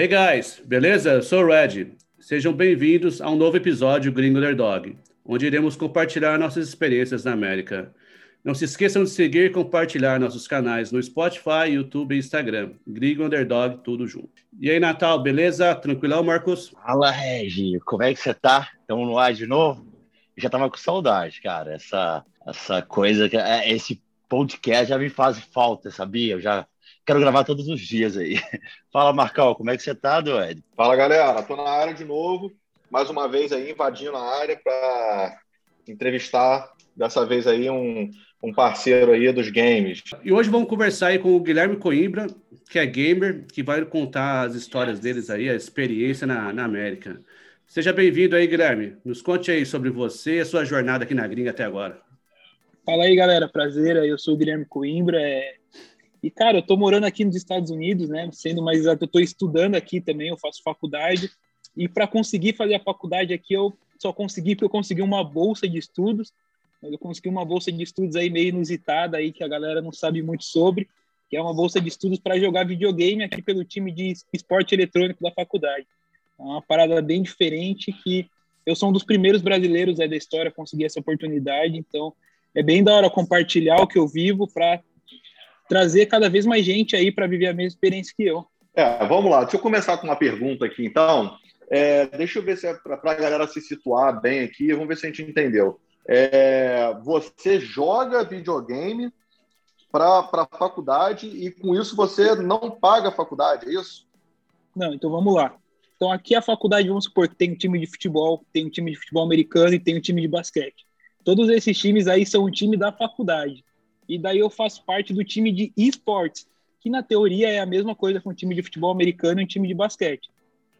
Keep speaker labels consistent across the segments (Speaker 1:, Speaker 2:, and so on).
Speaker 1: Hey guys, beleza? Eu sou o Red. Sejam bem-vindos a um novo episódio Gringo Underdog, onde iremos compartilhar nossas experiências na América. Não se esqueçam de seguir e compartilhar nossos canais no Spotify, YouTube e Instagram. Gringo Underdog, tudo junto. E aí, Natal, beleza? Tranquilão, Marcos?
Speaker 2: Fala, Regi. Como é que você tá? Estamos no ar de novo? Eu já tava com saudade, cara. Essa, essa coisa, é, esse podcast já me faz falta, sabia? Eu já quero gravar todos os dias aí. Fala, Marcão, como é que você tá, Ed?
Speaker 3: Fala, galera. Tô na área de novo, mais uma vez aí invadindo a área para entrevistar dessa vez aí um, um parceiro aí dos games.
Speaker 1: E hoje vamos conversar aí com o Guilherme Coimbra, que é gamer, que vai contar as histórias deles aí, a experiência na, na América. Seja bem-vindo aí, Guilherme. Nos conte aí sobre você e a sua jornada aqui na gringa até agora.
Speaker 4: Fala aí, galera. Prazer. Eu sou o Guilherme Coimbra. É... E, cara, eu tô morando aqui nos Estados Unidos, né? Sendo mais exato, eu tô estudando aqui também, eu faço faculdade. E para conseguir fazer a faculdade aqui, eu só consegui porque eu consegui uma bolsa de estudos. Eu consegui uma bolsa de estudos aí meio inusitada aí que a galera não sabe muito sobre, que é uma bolsa de estudos para jogar videogame aqui pelo time de esporte eletrônico da faculdade. É uma parada bem diferente que eu sou um dos primeiros brasileiros aí da história a conseguir essa oportunidade, então é bem da hora compartilhar o que eu vivo para trazer cada vez mais gente aí para viver a mesma experiência que eu.
Speaker 3: É, vamos lá. Deixa eu começar com uma pergunta aqui, então. É, deixa eu ver se é para a galera se situar bem aqui. Vamos ver se a gente entendeu. É, você joga videogame para a faculdade e com isso você não paga a faculdade, é isso?
Speaker 4: Não, então vamos lá. Então aqui a faculdade, vamos supor que tem um time de futebol, tem um time de futebol americano e tem um time de basquete. Todos esses times aí são o time da faculdade e daí eu faço parte do time de esportes, que na teoria é a mesma coisa com um time de futebol americano e um time de basquete.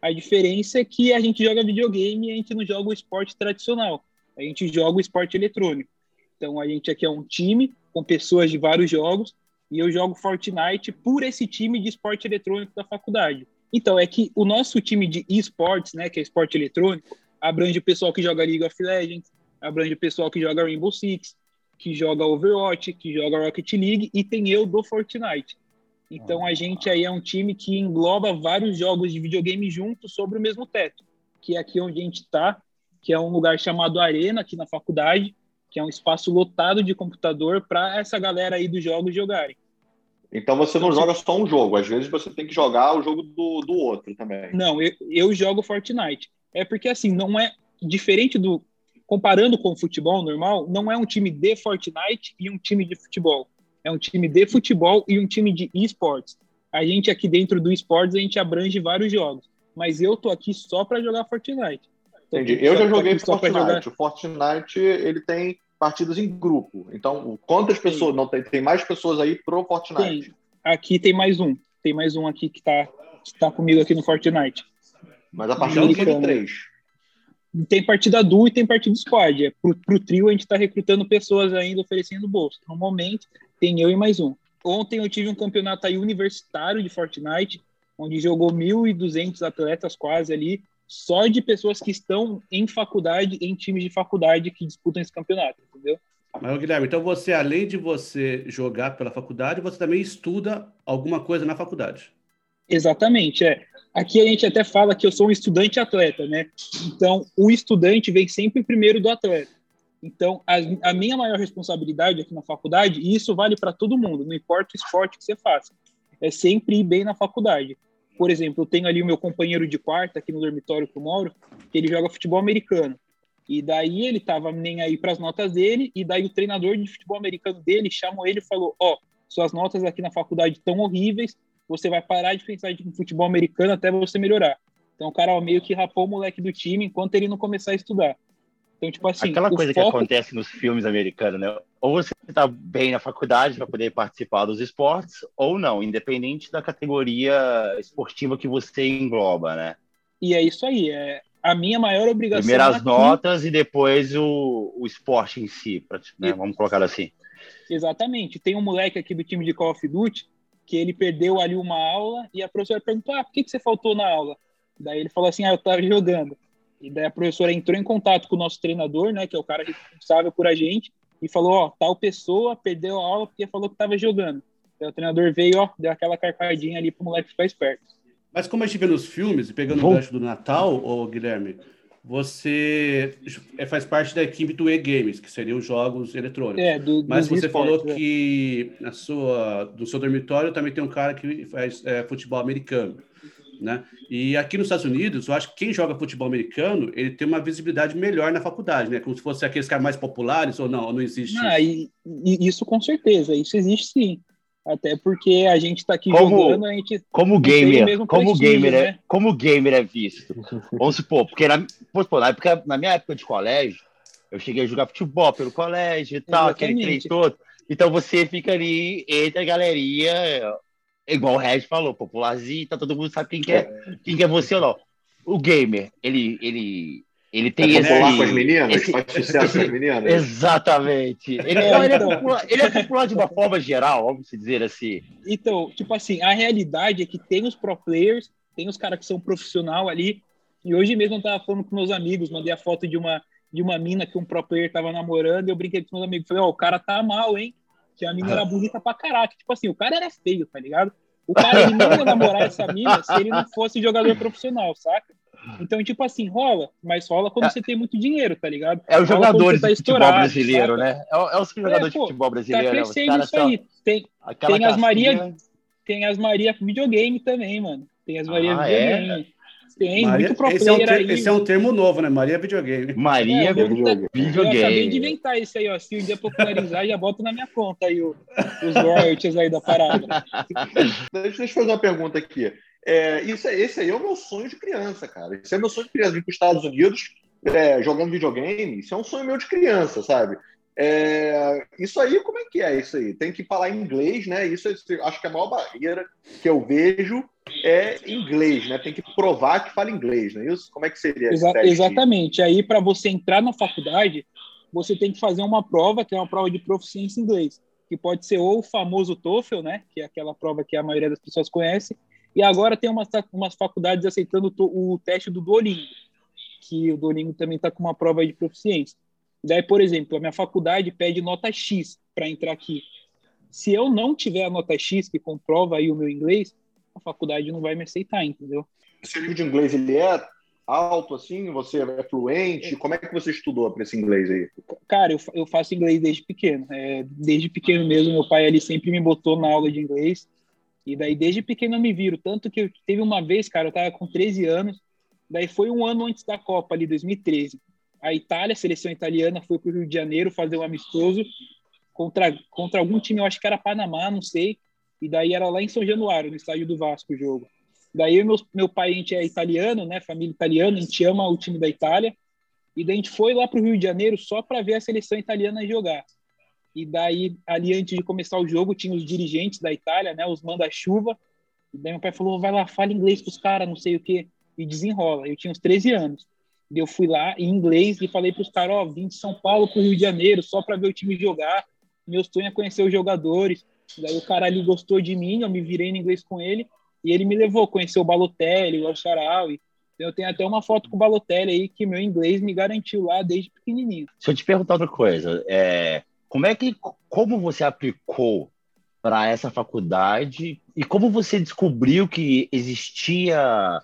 Speaker 4: A diferença é que a gente joga videogame e a gente não joga o esporte tradicional, a gente joga o esporte eletrônico. Então a gente aqui é um time com pessoas de vários jogos e eu jogo Fortnite por esse time de esporte eletrônico da faculdade. Então é que o nosso time de esportes, né, que é esporte eletrônico, abrange o pessoal que joga League of Legends, abrange o pessoal que joga Rainbow Six, que joga Overwatch, que joga Rocket League e tem eu do Fortnite. Então a gente aí é um time que engloba vários jogos de videogame juntos sobre o mesmo teto, que é aqui onde a gente está, que é um lugar chamado Arena aqui na faculdade, que é um espaço lotado de computador para essa galera aí dos jogos jogarem.
Speaker 3: Então você não joga só um jogo, às vezes você tem que jogar o jogo do, do outro também.
Speaker 4: Não, eu, eu jogo Fortnite. É porque assim, não é diferente do comparando com o futebol normal, não é um time de Fortnite e um time de futebol. É um time de futebol e um time de esportes. A gente aqui dentro do esportes, a gente abrange vários jogos. Mas eu tô aqui só para jogar Fortnite.
Speaker 3: Entendi. Eu já joguei Fortnite. Jogar... O Fortnite, ele tem partidas em grupo. Então, quantas pessoas? Sim. Não tem, tem mais pessoas aí pro Fortnite?
Speaker 4: Tem. Aqui tem mais um. Tem mais um aqui que tá, que tá comigo aqui no Fortnite.
Speaker 3: Mas a partir do de três
Speaker 4: tem partida duo e tem partida squad. É, pro, pro trio a gente está recrutando pessoas ainda oferecendo bolsa. No momento, tem eu e mais um. Ontem eu tive um campeonato aí universitário de Fortnite, onde jogou 1.200 atletas quase ali, só de pessoas que estão em faculdade, em times de faculdade que disputam esse campeonato, entendeu?
Speaker 1: Mas, Guilherme, então você, além de você jogar pela faculdade, você também estuda alguma coisa na faculdade?
Speaker 4: Exatamente, é. Aqui a gente até fala que eu sou um estudante atleta, né? Então, o estudante vem sempre primeiro do atleta. Então, a, a minha maior responsabilidade aqui na faculdade, e isso vale para todo mundo, não importa o esporte que você faça, é sempre ir bem na faculdade. Por exemplo, eu tenho ali o meu companheiro de quarta aqui no dormitório que eu moro, que ele joga futebol americano. E daí ele tava nem aí para as notas dele, e daí o treinador de futebol americano dele chamou ele e falou: Ó, oh, suas notas aqui na faculdade estão horríveis, você vai parar de pensar em futebol americano até você melhorar. Então o cara meio que rapou o moleque do time enquanto ele não começar a estudar. Então, tipo assim.
Speaker 2: Aquela coisa foco... que acontece nos filmes americanos, né? Ou você está bem na faculdade para poder participar dos esportes, ou não, independente da categoria esportiva que você engloba, né?
Speaker 4: E é isso aí. É a minha maior obrigação.
Speaker 2: Primeiro as notas e depois o, o esporte em si, né? vamos colocar assim.
Speaker 4: Exatamente. Tem um moleque aqui do time de Call of Duty que ele perdeu ali uma aula e a professora perguntou: ah, por que, que você faltou na aula? Daí ele falou assim: ah, eu estava jogando. E daí a professora entrou em contato com o nosso treinador, né, que é o cara responsável por a gente, e falou: ó, tal pessoa perdeu a aula porque falou que estava jogando. Daí o treinador veio, ó, deu aquela carcadinha ali pro moleque ficar esperto.
Speaker 1: Mas como a gente vê nos filmes, pegando Vou... o gancho do Natal, ô Guilherme, você é, faz parte da equipe do E-Games, que seriam os jogos eletrônicos. É, do, Mas você falou é. que na sua, no seu dormitório também tem um cara que faz é, futebol americano. Né? E aqui nos Estados Unidos, eu acho que quem joga futebol americano, ele tem uma visibilidade melhor na faculdade, né? Como se fosse aqueles caras mais populares, ou não, ou não existe
Speaker 4: ah, isso? E, isso com certeza, isso existe sim. Até porque a gente está aqui como, jogando, a gente
Speaker 2: como gamer, como gamer é, né? como gamer é visto. Vamos supor, porque na, na, época, na minha época de colégio, eu cheguei a jogar futebol pelo colégio e tal, Exatamente. aquele trem todo. Então você fica ali entre a galeria, igual o Red falou, popularzinho, tá todo mundo sabe quem que é, quem que é você ou não. O gamer, ele, ele ele tem
Speaker 3: é popular esse... com as meninas? Esse... Faz sucesso com as meninas?
Speaker 2: Exatamente. Ele, é, ele, é popular, ele é popular de uma forma geral, vamos dizer assim.
Speaker 4: Então, tipo assim, a realidade é que tem os pro players, tem os caras que são profissional ali, e hoje mesmo eu tava falando com meus amigos, mandei a foto de uma, de uma mina que um pro player tava namorando, e eu brinquei com meus amigos, falei, ó, oh, o cara tá mal, hein? Que a mina era bonita pra caraca. Tipo assim, o cara era feio, tá ligado? O cara ele não ia namorar essa mina se ele não fosse jogador profissional, saca? Então, tipo assim, rola, mas rola quando é. você tem muito dinheiro, tá ligado?
Speaker 2: É o jogador tá de futebol brasileiro, sabe? né? É, é os jogadores é, de futebol brasileiro. Tá
Speaker 4: crescendo isso aí. Tem, tem as Maria, tem as Maria videogame também, mano. Tem as Maria ah, é? videogame. É? Tem
Speaker 1: Maria, muito pro esse é, um termo, aí. esse é um termo novo, né? Maria videogame.
Speaker 2: Maria é, videogame.
Speaker 4: Eu acabei de inventar isso aí, ó. Se um dia popularizar, já bota na minha conta aí o, os royalties aí da parada.
Speaker 3: Deixa eu fazer uma pergunta aqui. É, isso, é, esse aí é o meu sonho de criança, cara. Esse é meu sonho de criança. Vir para os Estados Unidos é, jogando videogame, isso é um sonho meu de criança, sabe? É, isso aí, como é que é isso aí? Tem que falar inglês, né? Isso acho que a maior barreira que eu vejo é inglês, né? Tem que provar que fala inglês, não é isso? Como é que seria?
Speaker 4: Exa exatamente. Aí, para você entrar na faculdade, você tem que fazer uma prova, que é uma prova de proficiência em inglês, que pode ser ou o famoso TOEFL, né? Que é aquela prova que a maioria das pessoas conhece, e agora tem umas, umas faculdades aceitando o, teste do Duolingo, que o Duolingo também está com uma prova de proficiência. Daí, por exemplo, a minha faculdade pede nota X para entrar aqui. Se eu não tiver a nota X que comprova aí o meu inglês, a faculdade não vai me aceitar, entendeu?
Speaker 3: Esse nível de inglês ele é alto assim? Você é fluente? Como é que você estudou para esse inglês aí?
Speaker 4: Cara, eu, eu faço inglês desde pequeno. É, desde pequeno mesmo, meu pai ele sempre me botou na aula de inglês. E daí, desde pequeno, eu me viro. Tanto que teve uma vez, cara, eu tava com 13 anos. Daí foi um ano antes da Copa, ali, 2013. A Itália, a seleção italiana, foi para o Rio de Janeiro fazer um amistoso contra, contra algum time, eu acho que era Panamá, não sei. E daí era lá em São Januário, no estádio do Vasco, o jogo. Daí meu, meu pai, a gente é italiano, né? Família italiana, a gente ama o time da Itália. E daí a gente foi lá para o Rio de Janeiro só para ver a seleção italiana jogar. E daí, ali antes de começar o jogo, tinha os dirigentes da Itália, né, os manda-chuva. E daí meu pai falou: vai lá, fala inglês com os caras, não sei o quê. E desenrola. Eu tinha uns 13 anos. E eu fui lá em inglês e falei para os caras: ó, oh, vim de São Paulo para o Rio de Janeiro só para ver o time jogar. Meu sonho é conhecer os jogadores. Daí o cara ali gostou de mim, eu me virei em inglês com ele. E ele me levou, conheceu o Balotelli, o Al-Sharawi. Eu tenho até uma foto com o Balotelli aí que meu inglês me garantiu lá desde pequenininho.
Speaker 2: Se eu te perguntar outra coisa, é, como é que, como você aplicou para essa faculdade e como você descobriu que existia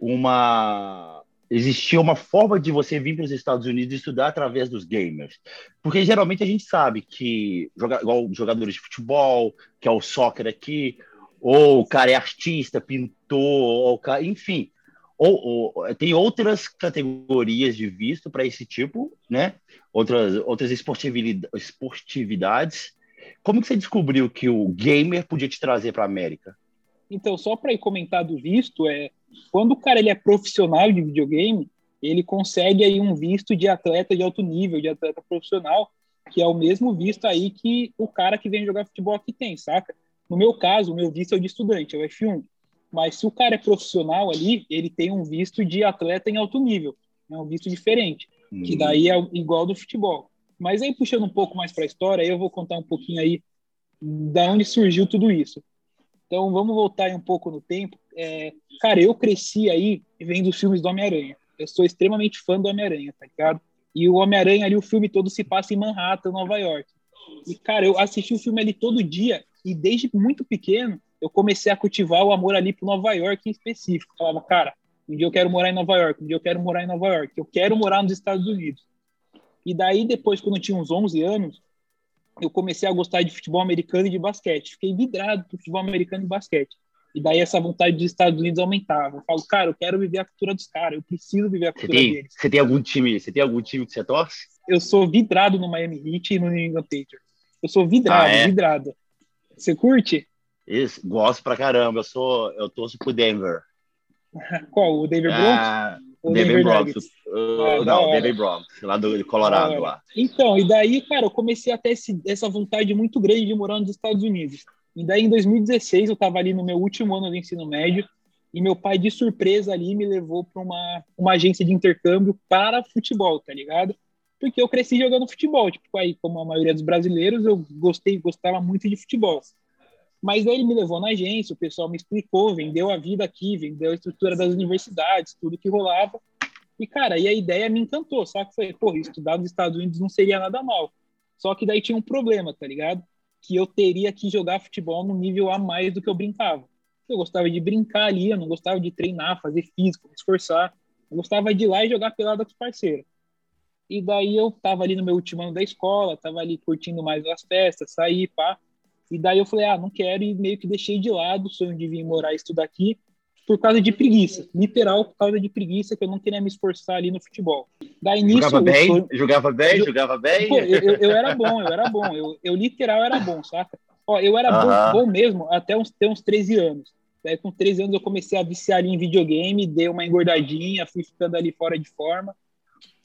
Speaker 2: uma existia uma forma de você vir para os Estados Unidos estudar através dos gamers? Porque geralmente a gente sabe que igual jogadores de futebol, que é o soccer aqui, ou o cara é artista, pintor, ou, enfim, ou, ou, tem outras categorias de visto para esse tipo, né? Outras, outras esportividades. Como que você descobriu que o gamer podia te trazer para a América?
Speaker 4: Então, só para comentar do visto, é quando o cara ele é profissional de videogame, ele consegue aí um visto de atleta de alto nível, de atleta profissional, que é o mesmo visto aí que o cara que vem jogar futebol aqui tem, saca? No meu caso, o meu visto é o de estudante, é o F1. Mas se o cara é profissional ali, ele tem um visto de atleta em alto nível, é um visto diferente, hum. que daí é igual do futebol. Mas aí puxando um pouco mais para a história, eu vou contar um pouquinho aí da onde surgiu tudo isso. Então vamos voltar aí um pouco no tempo. É, cara, eu cresci aí vendo os filmes do Homem-Aranha. Eu sou extremamente fã do Homem-Aranha, tá ligado? E o Homem-Aranha ali, o filme todo se passa em Manhattan, Nova York. E, cara, eu assisti o filme ali todo dia e desde muito pequeno eu comecei a cultivar o amor ali para Nova York em específico. Eu falava, cara, um dia eu quero morar em Nova York, um dia eu quero morar em Nova York, eu quero morar nos Estados Unidos. E daí, depois, quando eu tinha uns 11 anos, eu comecei a gostar de futebol americano e de basquete. Fiquei vidrado por futebol americano e basquete. E daí essa vontade dos Estados Unidos aumentava. Eu falo, cara, eu quero viver a cultura dos caras, eu preciso viver a cultura
Speaker 2: você tem,
Speaker 4: deles.
Speaker 2: Você tem algum time? Você tem algum time que você torce?
Speaker 4: Eu sou vidrado no Miami Heat e no New England Patriots. Eu sou vidrado, ah, é? vidrado. Você curte?
Speaker 2: Isso, gosto pra caramba. Eu sou, eu torço pro Denver.
Speaker 4: Qual? O Denver Broncos? Ah,
Speaker 2: o Denver, Denver Broncos. Uh, ah, não, Denver Broncos, lá do Colorado. lá.
Speaker 4: Então, e daí, cara, eu comecei a ter esse, essa vontade muito grande de morar nos Estados Unidos. E daí, em 2016, eu estava ali no meu último ano do ensino médio, e meu pai, de surpresa ali, me levou para uma, uma agência de intercâmbio para futebol, tá ligado? Porque eu cresci jogando futebol, tipo, aí, como a maioria dos brasileiros, eu gostei, gostava muito de futebol. Mas aí ele me levou na agência, o pessoal me explicou, vendeu a vida aqui, vendeu a estrutura das universidades, tudo que rolava. E, cara, aí a ideia me encantou, que foi, pô, estudar nos Estados Unidos não seria nada mal. Só que daí tinha um problema, tá ligado? que eu teria que jogar futebol no nível a mais do que eu brincava. Eu gostava de brincar ali, eu não gostava de treinar, fazer físico, me esforçar. Eu gostava de ir lá e jogar pelada com os parceiros. E daí eu tava ali no meu último ano da escola, tava ali curtindo mais as festas, sair, pá. E daí eu falei, ah, não quero, e meio que deixei de lado o sonho de vir morar e estudar aqui por causa de preguiça, literal por causa de preguiça que eu não queria me esforçar ali no futebol.
Speaker 2: Daí nisso jogava bem, sonho... jogava bem, eu... jogava bem.
Speaker 4: Pô, eu, eu, era bom, eu era bom, eu, eu literal era bom, saca? Ó, eu era uh -huh. bom, bom, mesmo até uns, até uns 13 anos. Daí com 13 anos eu comecei a viciar em videogame, dei uma engordadinha, fui ficando ali fora de forma.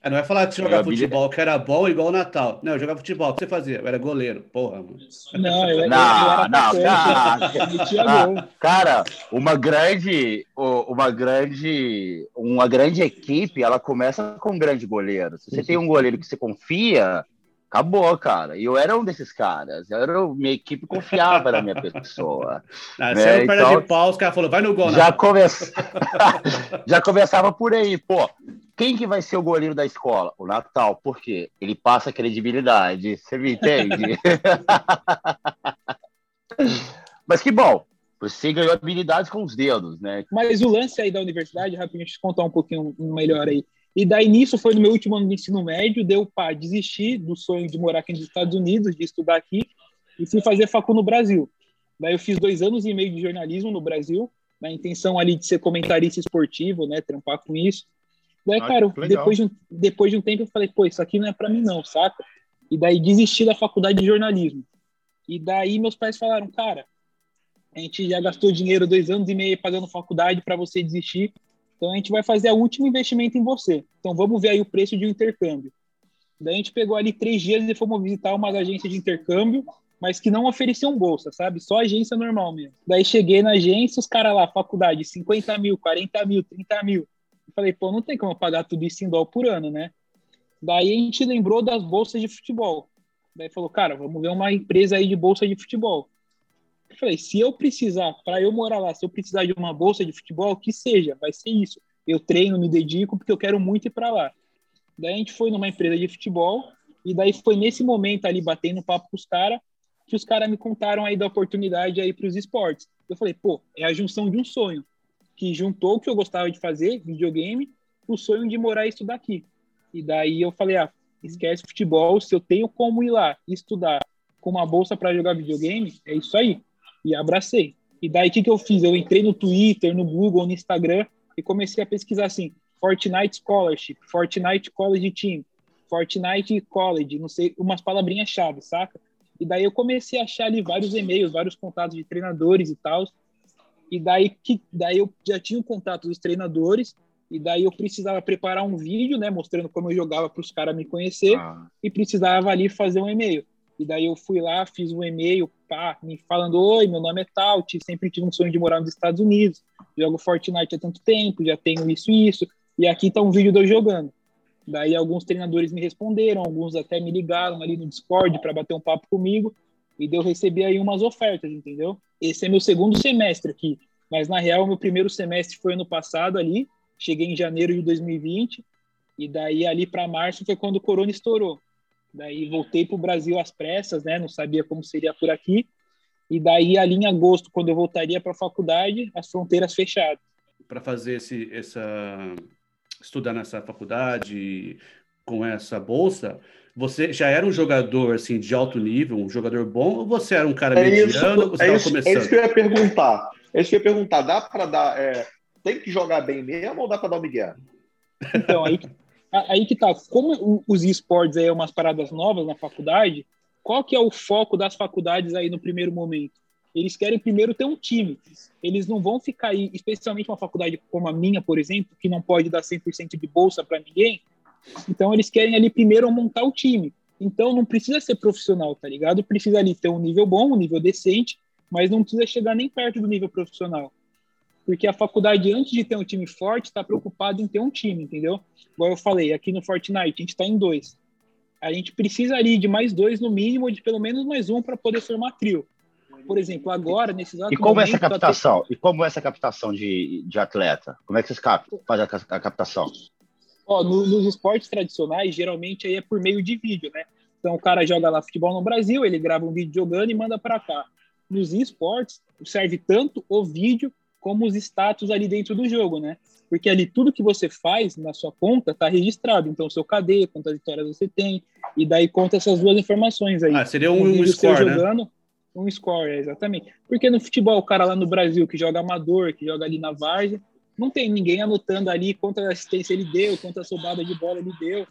Speaker 1: É, não vai falar você jogava futebol, que era bom igual o Natal. Não, eu jogava futebol. O que você fazia? Eu era goleiro. Porra, mano.
Speaker 4: Não, eu,
Speaker 2: não, eu, era não, cara, cara, uma grande, uma grande, uma grande equipe, ela começa com um grande goleiro. Se você tem um goleiro que você confia, acabou, cara. E eu era um desses caras. Eu era, minha equipe confiava na minha pessoa.
Speaker 1: Ah, né? Você era perna então, de pau, os caras falaram, vai no gol.
Speaker 2: Já, come... já começava por aí. Pô, quem que vai ser o goleiro da escola? O Natal. Por quê? Ele passa credibilidade. Você me entende? Mas que bom. Você ganhou habilidades com os dedos, né?
Speaker 4: Mas o lance aí da universidade, rapidinho, deixa eu contar um pouquinho melhor aí. E daí nisso foi no meu último ano de ensino médio, deu para desistir do sonho de morar aqui nos Estados Unidos, de estudar aqui, e fui fazer facu no Brasil. Daí eu fiz dois anos e meio de jornalismo no Brasil, na intenção ali de ser comentarista esportivo, né, trampar com isso. Daí, ah, cara, depois de, um, depois de um tempo eu falei, pô, isso aqui não é para mim não, saca? E daí desisti da faculdade de jornalismo. E daí meus pais falaram, cara, a gente já gastou dinheiro dois anos e meio pagando faculdade para você desistir, então a gente vai fazer o último investimento em você. Então vamos ver aí o preço de um intercâmbio. Daí a gente pegou ali três dias e fomos visitar umas agências de intercâmbio, mas que não ofereciam bolsa, sabe? Só agência normal mesmo. Daí cheguei na agência, os caras lá, faculdade, 50 mil, 40 mil, 30 mil. Eu falei, pô, não tem como pagar tudo isso em dólar por ano, né? Daí a gente lembrou das bolsas de futebol. Daí falou, cara, vamos ver uma empresa aí de bolsa de futebol. Eu falei, se eu precisar, para eu morar lá, se eu precisar de uma bolsa de futebol, que seja, vai ser isso. Eu treino, me dedico, porque eu quero muito ir para lá. Daí a gente foi numa empresa de futebol, e daí foi nesse momento ali, batendo papo com os caras, que os caras me contaram aí da oportunidade aí para os esportes. Eu falei, pô, é a junção de um sonho, que juntou o que eu gostava de fazer, videogame, o sonho de morar e estudar aqui. E daí eu falei, ah, esquece futebol, se eu tenho como ir lá estudar com uma bolsa para jogar videogame, é isso aí e abracei. E daí o que, que eu fiz? Eu entrei no Twitter, no Google, no Instagram e comecei a pesquisar assim: Fortnite Scholarship, Fortnite College Team, Fortnite College, não sei, umas palavrinhas-chave, saca? E daí eu comecei a achar ali vários e-mails, vários contatos de treinadores e tal. E daí que daí eu já tinha o um contato dos treinadores e daí eu precisava preparar um vídeo, né, mostrando como eu jogava para os caras me conhecer ah. e precisava ali fazer um e-mail. E daí eu fui lá, fiz um e-mail, pá, me falando: Oi, meu nome é Tal, sempre tive um sonho de morar nos Estados Unidos, jogo Fortnite há tanto tempo, já tenho isso e isso, e aqui tá um vídeo de eu jogando. Daí alguns treinadores me responderam, alguns até me ligaram ali no Discord para bater um papo comigo, e deu receber aí umas ofertas, entendeu? Esse é meu segundo semestre aqui, mas na real, meu primeiro semestre foi ano passado ali, cheguei em janeiro de 2020, e daí ali para março foi quando o corona estourou. Daí voltei para o Brasil às pressas, né? Não sabia como seria por aqui. E daí, ali em agosto, quando eu voltaria para a faculdade, as fronteiras fechadas.
Speaker 1: Para fazer esse, essa estudar nessa faculdade com essa bolsa, você já era um jogador assim de alto nível, um jogador bom, ou você era um cara
Speaker 3: é
Speaker 1: mediano?
Speaker 3: Isso, é, isso, é isso que eu ia perguntar. É isso que eu ia perguntar. Dá para dar. É, tem que jogar bem mesmo ou dá para dar o Miguel?
Speaker 4: Então, aí, aí que tá. Como os esportes aí é umas paradas novas na faculdade, qual que é o foco das faculdades aí no primeiro momento? Eles querem primeiro ter um time. Eles não vão ficar aí, especialmente uma faculdade como a minha, por exemplo, que não pode dar 100% de bolsa para ninguém. Então, eles querem ali primeiro montar o time. Então, não precisa ser profissional, tá ligado? Precisa ali ter um nível bom, um nível decente, mas não precisa chegar nem perto do nível profissional. Porque a faculdade, antes de ter um time forte, está preocupada em ter um time, entendeu? Igual eu falei, aqui no Fortnite, a gente está em dois a gente precisaria de mais dois no mínimo, de pelo menos mais um para poder formar trio. Por exemplo, agora, nesse
Speaker 2: exato E como momento, essa captação? Tá... E como essa captação de, de atleta? Como é que vocês captam, fazem a captação?
Speaker 4: Ó, no, nos esportes tradicionais, geralmente aí é por meio de vídeo, né? Então o cara joga lá futebol no Brasil, ele grava um vídeo jogando e manda para cá. Nos esportes, serve tanto o vídeo como os status ali dentro do jogo, né? Porque ali tudo que você faz na sua conta está registrado. Então, seu KD, quantas vitórias você tem, e daí conta essas duas informações aí.
Speaker 1: Ah, seria um, um score, né? jogando,
Speaker 4: Um score, exatamente. Porque no futebol, o cara lá no Brasil que joga amador, que joga ali na várzea, não tem ninguém anotando ali quanta assistência ele deu, quanta soldada de bola ele deu.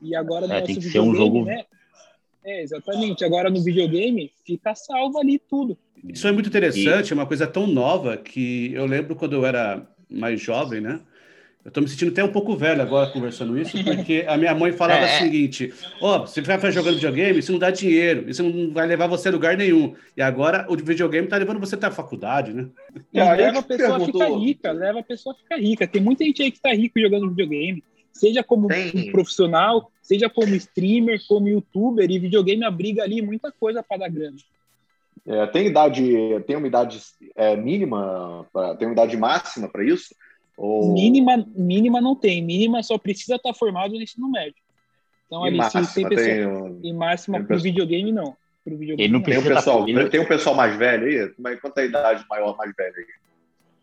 Speaker 4: E agora no
Speaker 2: é, nosso videogame, um jogo... né?
Speaker 4: É, exatamente. Agora no videogame fica salvo ali tudo.
Speaker 1: Isso é muito interessante, é uma coisa tão nova que eu lembro quando eu era mais jovem, né? Eu tô me sentindo até um pouco velho agora conversando isso, porque a minha mãe falava é. o seguinte: Ó, oh, você vai jogando videogame, isso não dá dinheiro, isso não vai levar você a lugar nenhum. E agora o videogame tá levando você até a faculdade, né?
Speaker 4: E leva a pessoa a ficar rica, leva a pessoa a ficar rica. Tem muita gente aí que tá rico jogando videogame, seja como um profissional, seja como streamer, como youtuber, e videogame abriga ali muita coisa para dar grana.
Speaker 3: É, tem idade, tem uma idade é, mínima, pra, tem uma idade máxima para isso?
Speaker 4: Ou... Mínima, mínima não tem, mínima só precisa estar tá formado no ensino médio. Então,
Speaker 3: e ali, máxima, se tem pessoa,
Speaker 4: tem, e máxima para o videogame, não.
Speaker 3: Pro videogame, não. Tem, um pessoal, tem um pessoal mais velho aí? Quanto é a idade maior, mais velho aí?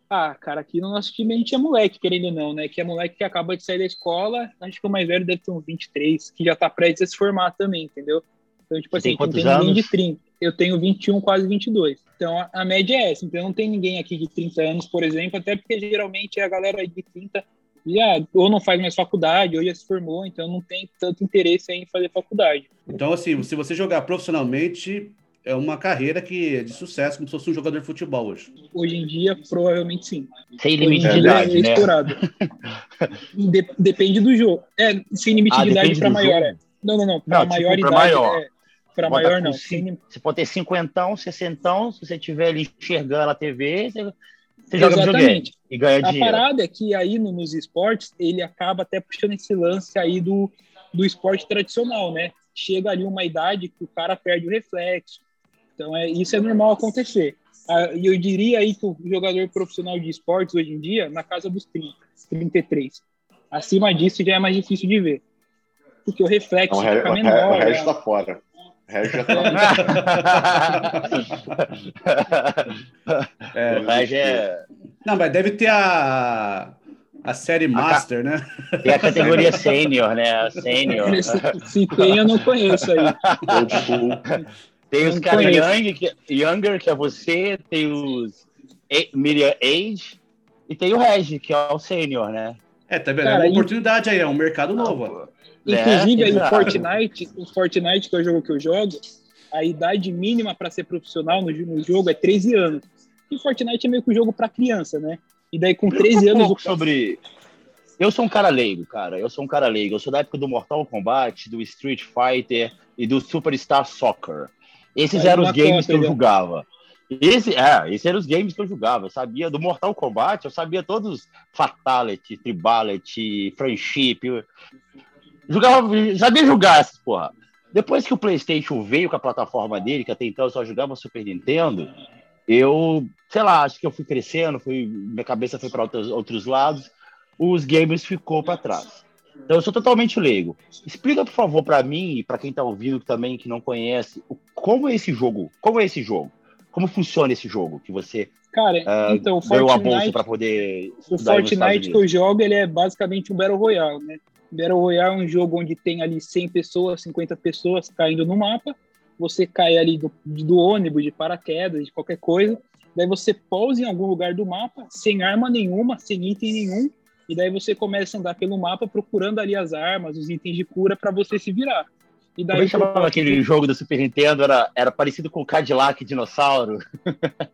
Speaker 4: Ah, cara, aqui no nosso time a gente é moleque, querendo ou não, né? Que é moleque que acaba de sair da escola, acho que o mais velho deve ter uns 23, que já tá prestes a se formar também, entendeu? Então, tipo assim, não tem ninguém de 30. Eu tenho 21, quase 22. Então, a, média é essa. Então, não tem ninguém aqui de 30 anos, por exemplo, até porque geralmente a galera de 30 já ou não faz mais faculdade, ou já se formou, então não tem tanto interesse em fazer faculdade.
Speaker 1: Então, assim, se você jogar profissionalmente, é uma carreira que é de sucesso, como se fosse um jogador de futebol hoje.
Speaker 4: Hoje em dia, provavelmente sim.
Speaker 2: Sem limite de idade, é né?
Speaker 4: De, depende do jogo. É, sem limite ah, de idade para maior. É. Não, não, não. Para maior tipo, idade. Maior. É, para maior, não.
Speaker 2: Cinco, você pode ter cinquentão, sessentão, se você estiver ali enxergando a TV, você, você joga videogame e ganha
Speaker 4: a
Speaker 2: dinheiro.
Speaker 4: A parada é que aí no, nos esportes, ele acaba até puxando esse lance aí do, do esporte tradicional, né? Chega ali uma idade que o cara perde o reflexo. Então, é, isso é normal acontecer. Ah, e eu diria aí que o jogador profissional de esportes hoje em dia, na casa dos 30, 33. Acima disso já é mais difícil de ver. Porque o reflexo
Speaker 3: Não, fica menor. O resto né? tá fora. Regis
Speaker 1: é, o Regis é... Não, mas deve ter a, a série Master, a ca... né?
Speaker 2: Tem a categoria Sênior, né? Sênior.
Speaker 4: Se tem, eu não conheço aí.
Speaker 2: Tem os caras young, que, Younger, que é você, tem os Medium Age, e tem o Regis, que é o Sênior, né?
Speaker 1: É, tá vendo? é uma oportunidade aí, é um mercado novo.
Speaker 4: Inclusive, é, aí, o Fortnite, o Fortnite, que é o jogo que eu jogo, a idade mínima para ser profissional no, no, jogo é 13 anos. E Fortnite é meio que um jogo para criança, né? E daí com 13 anos.
Speaker 2: Um sobre. Eu sou um cara leigo, cara. Eu sou um cara leigo. Eu sou da época do Mortal Kombat, do Street Fighter e do Superstar Soccer. Esses eram os games que eu jogava. Esse, é, esses eram os games que eu jogava. Eu sabia do Mortal Kombat, eu sabia todos Fatality, Tribality, Friendship. Jogava, sabia jogar essas porra. Depois que o PlayStation veio com a plataforma dele, que até então eu só jogava Super Nintendo, eu, sei lá, acho que eu fui crescendo, fui, minha cabeça foi para outros, outros lados, os games ficou para trás. Então eu sou totalmente leigo. Explica, por favor, para mim e para quem está ouvindo também que não conhece, como é esse jogo? Como é esse jogo? Como funciona esse jogo que você
Speaker 4: Cara, uh, então, o
Speaker 2: Fortnite, a bolsa para poder
Speaker 4: O Fortnite que eu jogo, ele é basicamente um Battle Royale, né? Battle Royale é um jogo onde tem ali 100 pessoas, 50 pessoas caindo no mapa. Você cai ali do, do ônibus, de paraquedas, de qualquer coisa. Daí você pousa em algum lugar do mapa, sem arma nenhuma, sem item nenhum. E daí você começa a andar pelo mapa procurando ali as armas, os itens de cura para você se virar.
Speaker 2: E daí, Como é chamava aquele jogo do Super Nintendo? Era, era parecido com o Cadillac Dinossauro?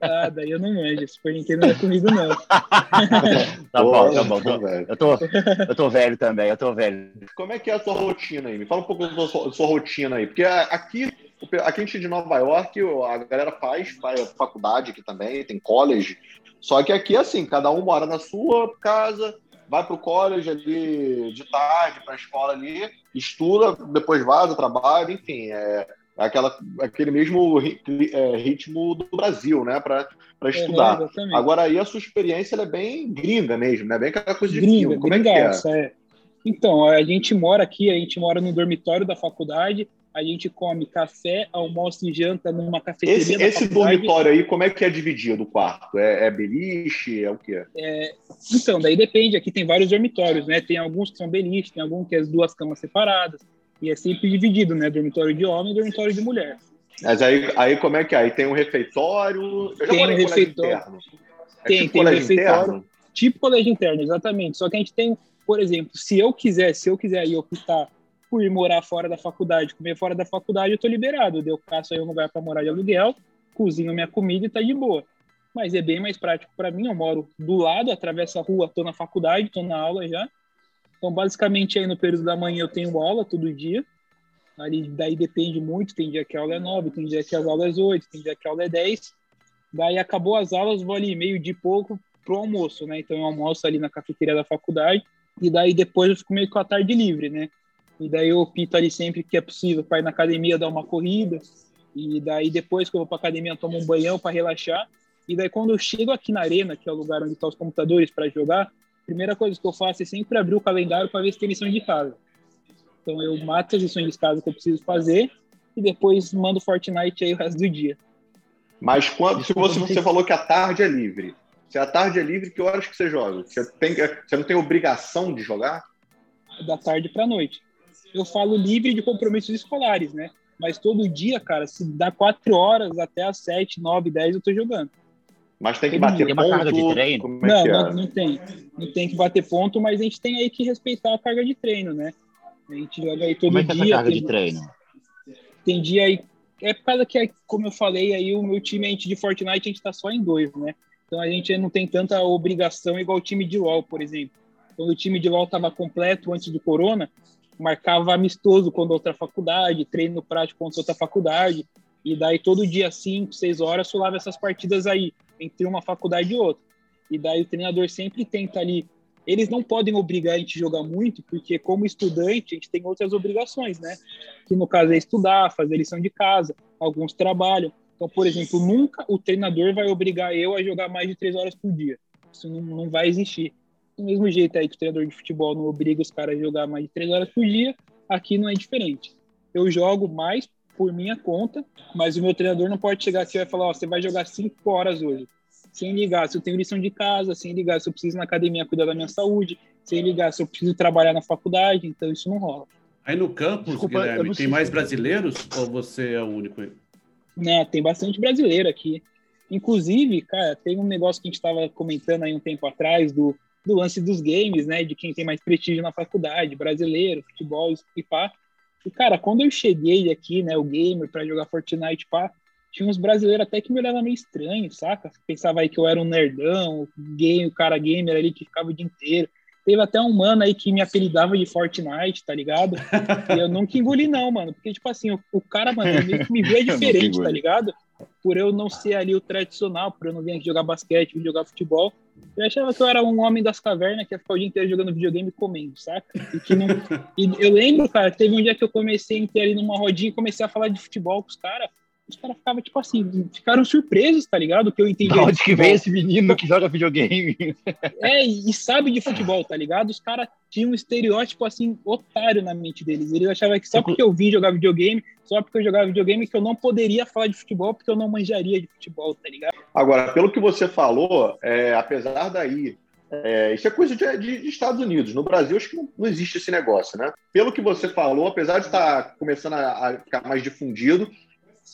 Speaker 4: Ah, daí eu não manjo. Super Nintendo não é comigo, não.
Speaker 2: tá bom, tá bom. Tô, eu, tô, eu tô velho também, eu tô velho.
Speaker 3: Como é que é a sua rotina aí? Me fala um pouco da sua, da sua rotina aí. Porque aqui, aqui a gente de Nova York, a galera faz, faz faculdade aqui também, tem college. Só que aqui, assim, cada um mora na sua casa, vai para o college ali de tarde, para a escola ali, estuda, depois vaza, trabalha, enfim, é, é aquela, aquele mesmo é, ritmo do Brasil, né, para estudar. É, Agora aí a sua experiência é bem gringa mesmo, né, bem aquela coisa de
Speaker 4: gringa, filme. Como é que é? é? Então, a gente mora aqui, a gente mora no dormitório da faculdade, a gente come café, almoço e janta numa cafeteria.
Speaker 3: Esse, esse dormitório aí, como é que é dividido o quarto? É, é beliche? É o quê?
Speaker 4: É, então, daí depende. Aqui tem vários dormitórios, né? Tem alguns que são beliche, tem alguns que é as duas camas separadas. E é sempre dividido, né? Dormitório de homem e dormitório de mulher.
Speaker 3: Mas aí, aí como é que é? Aí tem um refeitório.
Speaker 4: Eu já tem um refeitório. É tem, tipo tem um refeitório. Interno? Tipo colégio interno, exatamente. Só que a gente tem, por exemplo, se eu quiser, se eu quiser ir optar por ir morar fora da faculdade, comer fora da faculdade, eu tô liberado. Eu caço aí um lugar para morar de aluguel, cozinho minha comida e tá de boa. Mas é bem mais prático para mim. Eu moro do lado, atravesso a rua, tô na faculdade, tô na aula já. Então, basicamente, aí no período da manhã eu tenho aula todo dia. Ali, daí depende muito. Tem dia que a aula é 9, tem dia que a aula é 8, tem dia que a aula é 10. Daí acabou as aulas, vou ali meio de pouco pro almoço, né? Então eu almoço ali na cafeteria da faculdade. E daí depois eu fico meio com a tarde livre, né? E daí eu opto ali sempre que é possível para ir na academia dar uma corrida. E daí depois que eu vou para academia tomo um banhão para relaxar. E daí quando eu chego aqui na arena, que é o lugar onde estão tá os computadores para jogar, a primeira coisa que eu faço é sempre abrir o calendário para ver se tem lição de casa. Então eu mato as lições de casa que eu preciso fazer e depois mando Fortnite aí o resto do dia.
Speaker 3: Mas quando, se você, você falou que a tarde é livre, se a tarde é livre, que horas que você joga? Você, tem, você não tem obrigação de jogar?
Speaker 4: Da tarde para noite eu falo livre de compromissos escolares, né? Mas todo dia, cara, se dá quatro horas até as sete, nove, dez, eu tô jogando.
Speaker 3: Mas tem que bater
Speaker 2: tem
Speaker 3: ponto?
Speaker 2: carga de treino?
Speaker 4: É não, não, é? não, tem. Não tem que bater ponto, mas a gente tem aí que respeitar a carga de treino, né? A gente joga aí todo
Speaker 2: como é
Speaker 4: dia.
Speaker 2: É essa carga
Speaker 4: tem,
Speaker 2: de treino?
Speaker 4: Tem dia aí. É por causa que, como eu falei, aí o meu time a gente de Fortnite a gente tá só em dois, né? Então a gente não tem tanta obrigação igual o time de LoL, por exemplo. Quando o time de LoL tava completo antes do Corona, marcava amistoso com outra faculdade, treino prático com outra faculdade, e daí todo dia, 5, 6 horas, solava essas partidas aí, entre uma faculdade e outra. E daí o treinador sempre tenta ali. Eles não podem obrigar a gente a jogar muito, porque como estudante, a gente tem outras obrigações, né? Que no caso é estudar, fazer lição de casa, alguns trabalham. Então, por exemplo, nunca o treinador vai obrigar eu a jogar mais de três horas por dia. Isso não, não vai existir do mesmo jeito aí que o treinador de futebol não obriga os caras a jogar mais de três horas por dia, aqui não é diferente. Eu jogo mais por minha conta, mas o meu treinador não pode chegar aqui e vai falar, ó, você vai jogar cinco horas hoje. Sem ligar se eu tenho lição de casa, sem ligar se eu preciso na academia cuidar da minha saúde, sem ligar se eu preciso trabalhar na faculdade, então isso não rola.
Speaker 1: Aí no campus, Desculpa, Guilherme, tem mais brasileiros ou você é o único aí?
Speaker 4: Não, tem bastante brasileiro aqui. Inclusive, cara, tem um negócio que a gente estava comentando aí um tempo atrás do do lance dos games, né? De quem tem mais prestígio na faculdade, brasileiro, futebol e pá. E, cara, quando eu cheguei aqui, né, o gamer, para jogar Fortnite, pá, tinha uns brasileiros até que me olhavam meio estranho, saca? Pensava aí que eu era um nerdão, game, o cara gamer ali que ficava o dia inteiro. Teve até um mano aí que me apelidava de Fortnite, tá ligado? E eu nunca engoli, não, mano. Porque, tipo assim, o, o cara, mano, meio que me vê diferente, tá ligado? Por eu não ser ali o tradicional, por eu não vir aqui jogar basquete, vir jogar futebol. Eu achava que eu era um homem das cavernas que ia ficar o dia inteiro jogando videogame e comendo, saca? E, não... e eu lembro, cara, que teve um dia que eu comecei a entrar ali numa rodinha e comecei a falar de futebol com os caras. Os caras ficavam, tipo assim, ficaram surpresos, tá ligado? Que eu entendi.
Speaker 2: onde que vem esse menino que joga videogame?
Speaker 4: É, e sabe de futebol, tá ligado? Os caras tinham um estereótipo, assim, otário na mente deles. Eles achavam que só porque eu vim jogar videogame, só porque eu jogava videogame, que eu não poderia falar de futebol, porque eu não manjaria de futebol, tá ligado?
Speaker 3: Agora, pelo que você falou, é, apesar daí é, isso é coisa de, de, de, Estados Unidos. No Brasil, acho que não, não, existe esse negócio, né? Pelo que você falou, apesar de estar tá começando a, a, ficar mais difundido,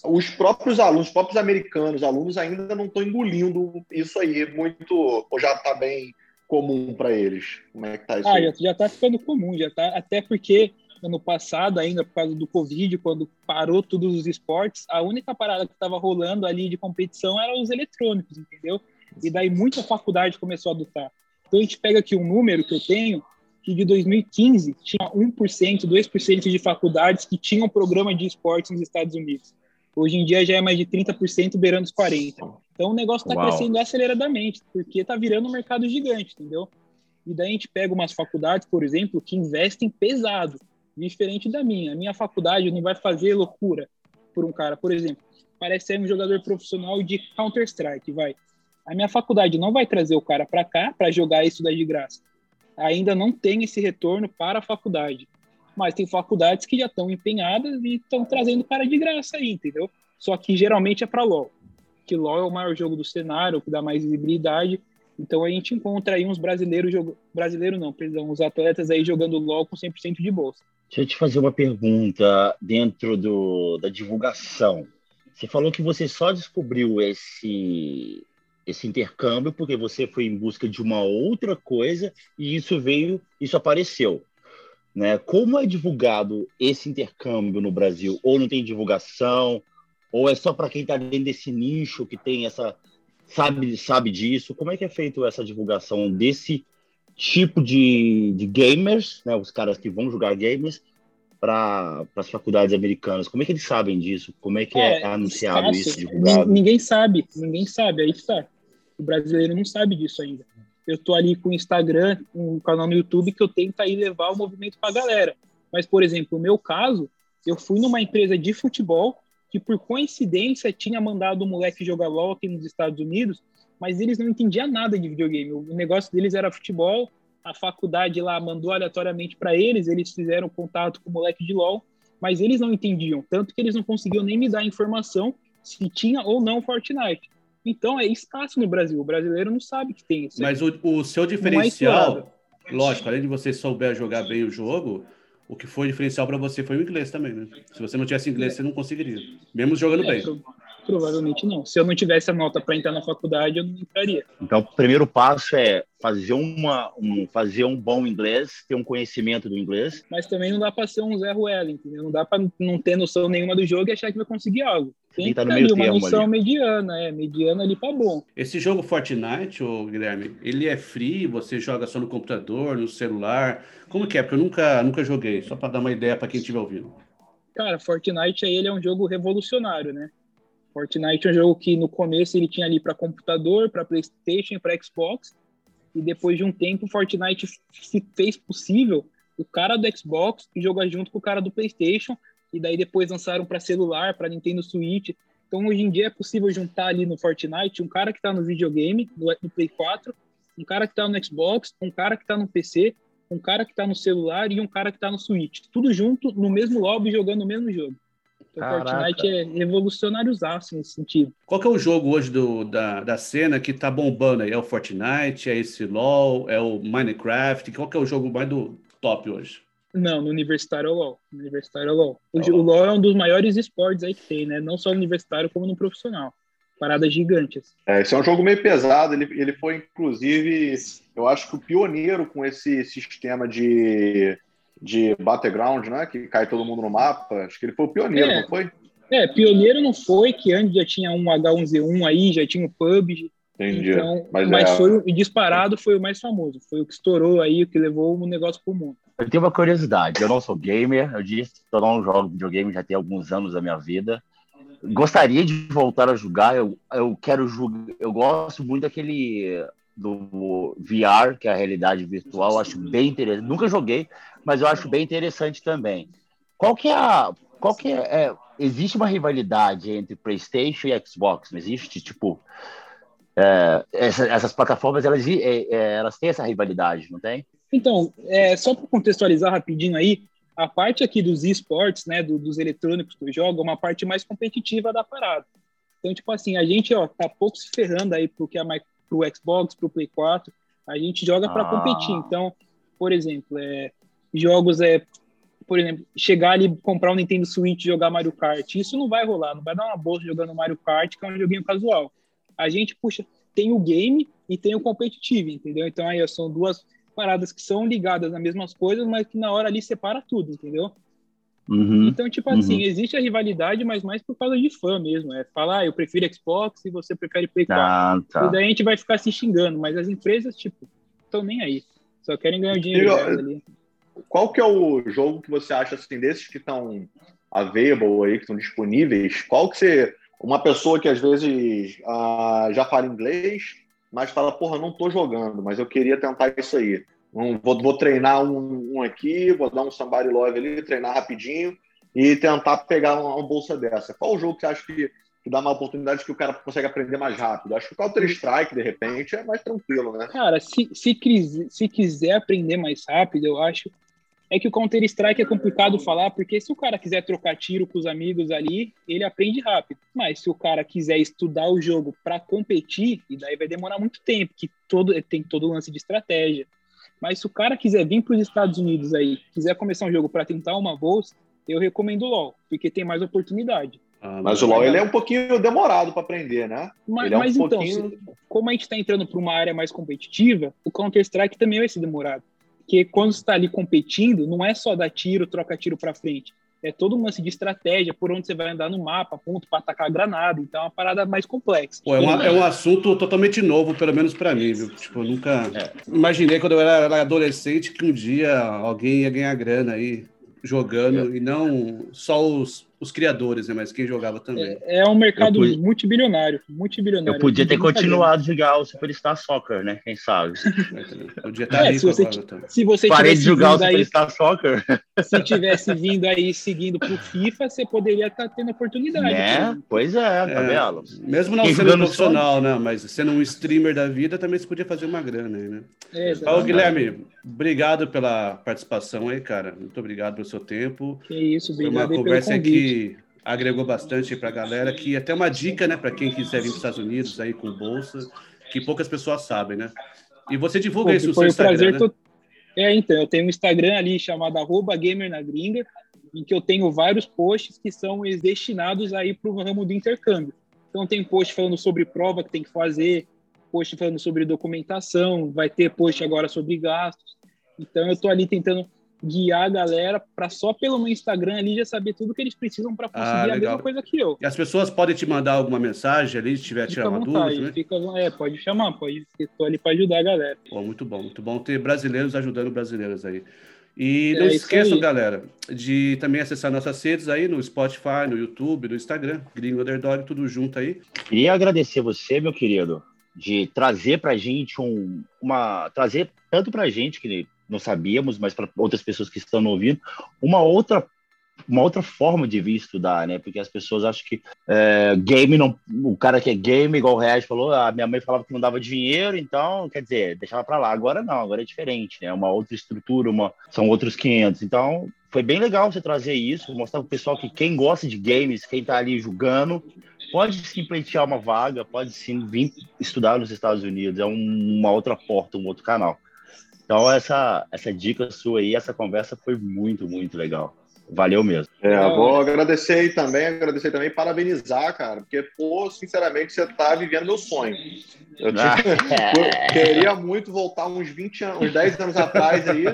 Speaker 3: os próprios alunos, os próprios americanos, alunos ainda não estão engolindo isso aí muito, ou já está bem comum para eles. Como é que tá isso?
Speaker 4: Ah,
Speaker 3: aí?
Speaker 4: já está ficando comum, já tá, até porque ano passado, ainda por causa do Covid, quando parou todos os esportes, a única parada que estava rolando ali de competição era os eletrônicos, entendeu? E daí muita faculdade começou a adotar. Então a gente pega aqui um número que eu tenho, que de 2015 tinha 1%, 2% de faculdades que tinham programa de esportes nos Estados Unidos. Hoje em dia já é mais de 30%, beirando os 40%. Então o negócio está crescendo aceleradamente, porque está virando um mercado gigante, entendeu? E daí a gente pega umas faculdades, por exemplo, que investem pesado, diferente da minha. A minha faculdade não vai fazer loucura por um cara, por exemplo, parece ser um jogador profissional de Counter-Strike, vai. A minha faculdade não vai trazer o cara para cá para jogar isso daí de graça. Ainda não tem esse retorno para a faculdade. Mas tem faculdades que já estão empenhadas e estão trazendo cara de graça aí, entendeu? Só que geralmente é para LoL. Que LoL é o maior jogo do cenário, que dá mais visibilidade. Então a gente encontra aí uns brasileiros, brasileiro não, perdão, os atletas aí jogando LoL com 100% de bolsa.
Speaker 2: Deixa eu te fazer uma pergunta dentro do, da divulgação. Você falou que você só descobriu esse esse intercâmbio porque você foi em busca de uma outra coisa e isso veio, isso apareceu. Né? Como é divulgado esse intercâmbio no Brasil? Ou não tem divulgação? Ou é só para quem está dentro desse nicho que tem essa sabe sabe disso? Como é que é feito essa divulgação desse tipo de, de gamers, né? Os caras que vão jogar gamers para as faculdades americanas? Como é que eles sabem disso? Como é que é, é anunciado isso, divulgado?
Speaker 4: Ninguém sabe, ninguém sabe, aí está. O brasileiro não sabe disso ainda. Eu tô ali com o Instagram, com um canal no YouTube que eu tento aí levar o movimento para a galera. Mas, por exemplo, o meu caso, eu fui numa empresa de futebol que, por coincidência, tinha mandado um moleque jogar LOL aqui nos Estados Unidos, mas eles não entendiam nada de videogame. O negócio deles era futebol, a faculdade lá mandou aleatoriamente para eles, eles fizeram contato com o moleque de LOL, mas eles não entendiam, tanto que eles não conseguiam nem me dar informação se tinha ou não Fortnite. Então é escasso no Brasil. O brasileiro não sabe que tem isso.
Speaker 1: Mas o, o seu diferencial, é lógico, além de você souber jogar bem o jogo, o que foi diferencial para você foi o inglês também, né? Se você não tivesse inglês, é. você não conseguiria, mesmo jogando é, bem.
Speaker 4: Provavelmente não. Se eu não tivesse a nota para entrar na faculdade, eu não entraria.
Speaker 2: Então, o primeiro passo é fazer, uma, um, fazer um bom inglês, ter um conhecimento do inglês.
Speaker 4: Mas também não dá para ser um Zé Ruela, entendeu? Não dá para não ter noção nenhuma do jogo e achar que vai conseguir algo. Tem tá que ter uma noção ali. mediana, é, mediana ali para bom.
Speaker 1: Esse jogo Fortnite, ô, Guilherme, ele é free, você joga só no computador, no celular? Como que é? Porque eu nunca, nunca joguei, só para dar uma ideia para quem estiver ouvindo.
Speaker 4: Cara, Fortnite aí ele é um jogo revolucionário, né? Fortnite é um jogo que no começo ele tinha ali para computador, para PlayStation para Xbox. E depois de um tempo, Fortnite se fez possível o cara do Xbox jogar junto com o cara do PlayStation. E daí depois lançaram para celular, para Nintendo Switch. Então hoje em dia é possível juntar ali no Fortnite um cara que está no videogame, no, no Play 4, um cara que está no Xbox, um cara que está no PC, um cara que está no celular e um cara que está no Switch. Tudo junto no mesmo lobby jogando o mesmo jogo. O Fortnite é revolucionáriozaço nesse sentido.
Speaker 1: Qual que é o jogo hoje do, da, da cena que tá bombando aí? É o Fortnite? É esse LoL? É o Minecraft? Qual que é o jogo mais do top hoje?
Speaker 4: Não, no universitário é o LoL. No universitário é o LoL. O, é o LoL é um dos maiores esportes aí que tem, né? Não só no universitário, como no profissional. Paradas gigantes.
Speaker 3: É, esse é um jogo meio pesado. Ele, ele foi, inclusive, eu acho que o pioneiro com esse sistema de de Battleground, né? Que cai todo mundo no mapa. Acho que ele foi o pioneiro, é, não foi?
Speaker 4: É, pioneiro não foi, que antes já tinha um H1Z1 aí, já tinha o PUBG. Entendi. Então, mas, mas é... foi o disparado foi o mais famoso, foi o que estourou aí, o que levou o negócio pro mundo.
Speaker 2: Eu tenho uma curiosidade, eu não sou gamer, eu disse que eu não jogo videogame já tem alguns anos da minha vida. Gostaria de voltar a jogar, eu, eu quero jogar, eu gosto muito daquele do VR, que é a realidade virtual, acho bem interessante. Nunca joguei, mas eu acho bem interessante também. Qual que é a, qual que é, é existe uma rivalidade entre PlayStation e Xbox, não existe? Tipo, é, essa, essas plataformas, elas, é, é, elas têm essa rivalidade, não tem?
Speaker 4: Então, é, só para contextualizar rapidinho aí, a parte aqui dos esportes, né, do, dos eletrônicos que eu jogo, é uma parte mais competitiva da parada. Então, tipo assim, a gente, ó, tá pouco se ferrando aí pro que mais pro Xbox, pro Play 4, a gente joga para ah. competir. Então, por exemplo, é, jogos é por exemplo, chegar ali, comprar um Nintendo Switch e jogar Mario Kart. Isso não vai rolar, não vai dar uma bolsa jogando Mario Kart, que é um joguinho casual. A gente, puxa, tem o game e tem o competitivo, entendeu? Então aí são duas paradas que são ligadas nas mesmas coisas, mas que na hora ali separa tudo, entendeu? Uhum, então, tipo assim, uhum. existe a rivalidade, mas mais por causa de fã mesmo. É falar, ah, eu prefiro Xbox e você prefere Play 4. Ah, tá. E daí a gente vai ficar se xingando, mas as empresas, tipo, estão nem aí. Só querem ganhar dinheiro ali
Speaker 3: qual que é o jogo que você acha assim desses que estão available aí, que estão disponíveis? Qual que você uma pessoa que às vezes uh, já fala inglês, mas fala, porra, não tô jogando, mas eu queria tentar isso aí. Um, vou, vou, treinar um, um, aqui, vou dar um somebody love ali, treinar rapidinho e tentar pegar uma, uma bolsa dessa. Qual o jogo que você acha que, que dá uma oportunidade que o cara consegue aprender mais rápido? Acho que o Counter-Strike, de repente, é mais tranquilo, né?
Speaker 4: Cara, se, se, se quiser aprender mais rápido, eu acho é que o Counter-Strike é complicado falar, porque se o cara quiser trocar tiro com os amigos ali, ele aprende rápido. Mas se o cara quiser estudar o jogo para competir, e daí vai demorar muito tempo, que todo tem todo o lance de estratégia. Mas se o cara quiser vir para os Estados Unidos aí, quiser começar um jogo para tentar uma bolsa, eu recomendo o LoL, porque tem mais oportunidade.
Speaker 3: Ah, mas o LoL ele é um pouquinho demorado para aprender, né?
Speaker 4: Mas,
Speaker 3: é um
Speaker 4: mas então, pouquinho... como a gente está entrando para uma área mais competitiva, o Counter-Strike também vai ser demorado. Porque quando está ali competindo, não é só dar tiro, troca tiro para frente. É todo um lance de estratégia, por onde você vai andar no mapa, ponto para atacar a granada. Então é uma parada mais complexa.
Speaker 1: Pô, é, uma, é, um assunto totalmente novo, pelo menos para mim, viu? Tipo, eu nunca é. imaginei quando eu era adolescente que um dia alguém ia ganhar grana aí jogando é. e não só os os criadores, né? Mas quem jogava também.
Speaker 4: É, é um mercado pude... multibilionário, multibilionário.
Speaker 2: Eu podia ter continuado a jogar o Superstar Soccer, né? Quem sabe?
Speaker 4: podia estar é, se você, se você
Speaker 2: Parei de jogar o Superstar Soccer.
Speaker 4: Se tivesse vindo aí seguindo pro FIFA, você poderia estar tá tendo oportunidade.
Speaker 2: É, pois é, tá é, vendo?
Speaker 1: Mesmo não quem sendo profissional, né? Mas sendo um streamer da vida, também você podia fazer uma grana aí, né? É, Ô, Guilherme, obrigado pela participação aí, cara. Muito obrigado pelo seu tempo.
Speaker 4: Que isso, obrigado
Speaker 1: Foi uma conversa que agregou bastante para a galera, que até uma dica, né, para quem quiser vir para os Estados Unidos aí com bolsa, que poucas pessoas sabem, né? E você divulga Pô, isso no seu Instagram, né?
Speaker 4: É, então, eu tenho um Instagram ali chamado arroba gamer na gringa, em que eu tenho vários posts que são destinados aí para o ramo do intercâmbio. Então tem post falando sobre prova que tem que fazer, post falando sobre documentação, vai ter post agora sobre gastos. Então eu estou ali tentando guiar a galera para só pelo meu Instagram ali já saber tudo que eles precisam para conseguir ah, a mesma coisa que eu.
Speaker 1: E as pessoas podem te mandar alguma mensagem ali, se tiver tirar uma dúvida? Né?
Speaker 4: Fica, é, pode chamar, pode, estou ali para ajudar a galera.
Speaker 1: Bom, muito bom, muito bom ter brasileiros ajudando brasileiros aí. E é não esqueçam, galera, de também acessar nossas redes aí no Spotify, no YouTube, no Instagram, Gringo Underdog, tudo junto aí.
Speaker 2: Queria agradecer você, meu querido, de trazer pra gente um, uma. trazer tanto pra gente que não sabíamos, mas para outras pessoas que estão ouvindo, uma outra uma outra forma de vir estudar, né? Porque as pessoas acham que é, game não, o cara que é game, igual o Reais falou, a minha mãe falava que não dava dinheiro, então, quer dizer, deixava para lá. Agora não, agora é diferente, né? Uma outra estrutura, uma, são outros 500. Então, foi bem legal você trazer isso, mostrar pro pessoal que quem gosta de games, quem tá ali jogando, pode sim pleitear uma vaga, pode sim vir estudar nos Estados Unidos. É um, uma outra porta, um outro canal. Então, essa, essa dica sua aí, essa conversa foi muito, muito legal. Valeu mesmo.
Speaker 3: É, vou agradecer aí também, agradecer também, parabenizar, cara, porque, pô, sinceramente, você tá vivendo meu sonho. Eu, tinha, eu queria muito voltar uns 20 anos, uns 10 anos atrás aí,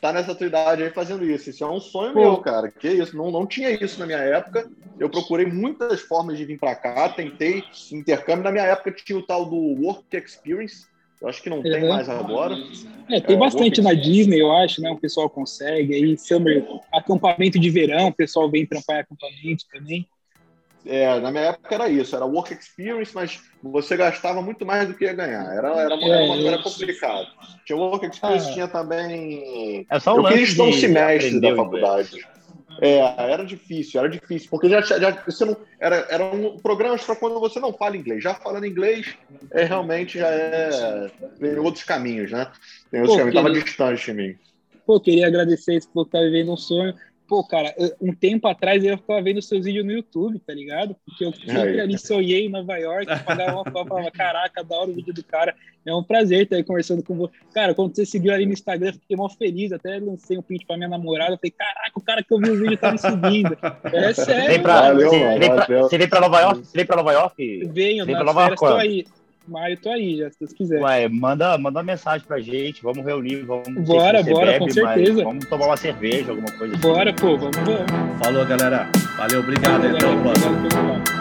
Speaker 3: tá nessa tua idade aí fazendo isso. Isso é um sonho pô. meu, cara. Que isso, não, não tinha isso na minha época. Eu procurei muitas formas de vir para cá, tentei intercâmbio. Na minha época tinha o tal do Work Experience, eu acho que não tem mais agora.
Speaker 4: É, tem é, bastante na Disney, eu acho, né? O pessoal consegue. Aí, summer, acampamento de verão, o pessoal vem trampar em acampamento também.
Speaker 3: É, na minha época era isso, era work experience, mas você gastava muito mais do que ia ganhar. Era, era, é, era, era complicado. Tinha work experience, ah, tinha também.
Speaker 2: É só o
Speaker 3: Eu queria estudar um semestre da faculdade. É, era difícil, era difícil, porque já, já você não era, era um programa para quando você não fala inglês. Já falando inglês, é realmente já é tem outros caminhos, né? Tem outros Pô, caminhos, queria... tava distante de mim.
Speaker 4: Pô, queria agradecer esse que tá vivendo um sonho. Pô, cara, um tempo atrás eu ficava vendo seus vídeos no YouTube, tá ligado? Porque eu sempre ali sonhei em Nova York, pagava uma foto, falava, caraca, da hora o vídeo do cara. É um prazer estar aí conversando com você. Cara, quando você seguiu ali no Instagram, fiquei mó feliz, até lancei um print pra minha namorada, falei, caraca, o cara que eu vi o vídeo tá me seguindo. É sério. Você vem
Speaker 2: pra, Valeu, você, vem pra, você vem pra Nova York? Você vem pra Nova York?
Speaker 4: Venho, vem pra Nova York, tô aí maio tô aí, já, se vocês quiserem.
Speaker 2: Ué, manda, manda uma mensagem pra gente, vamos reunir, vamos.
Speaker 4: Bora, bora, bebe, com certeza.
Speaker 2: Vamos tomar uma cerveja, alguma coisa
Speaker 4: assim. Bora, pô, vamos, vamos.
Speaker 1: Falou, galera. Valeu, obrigado. Valeu, até o próximo.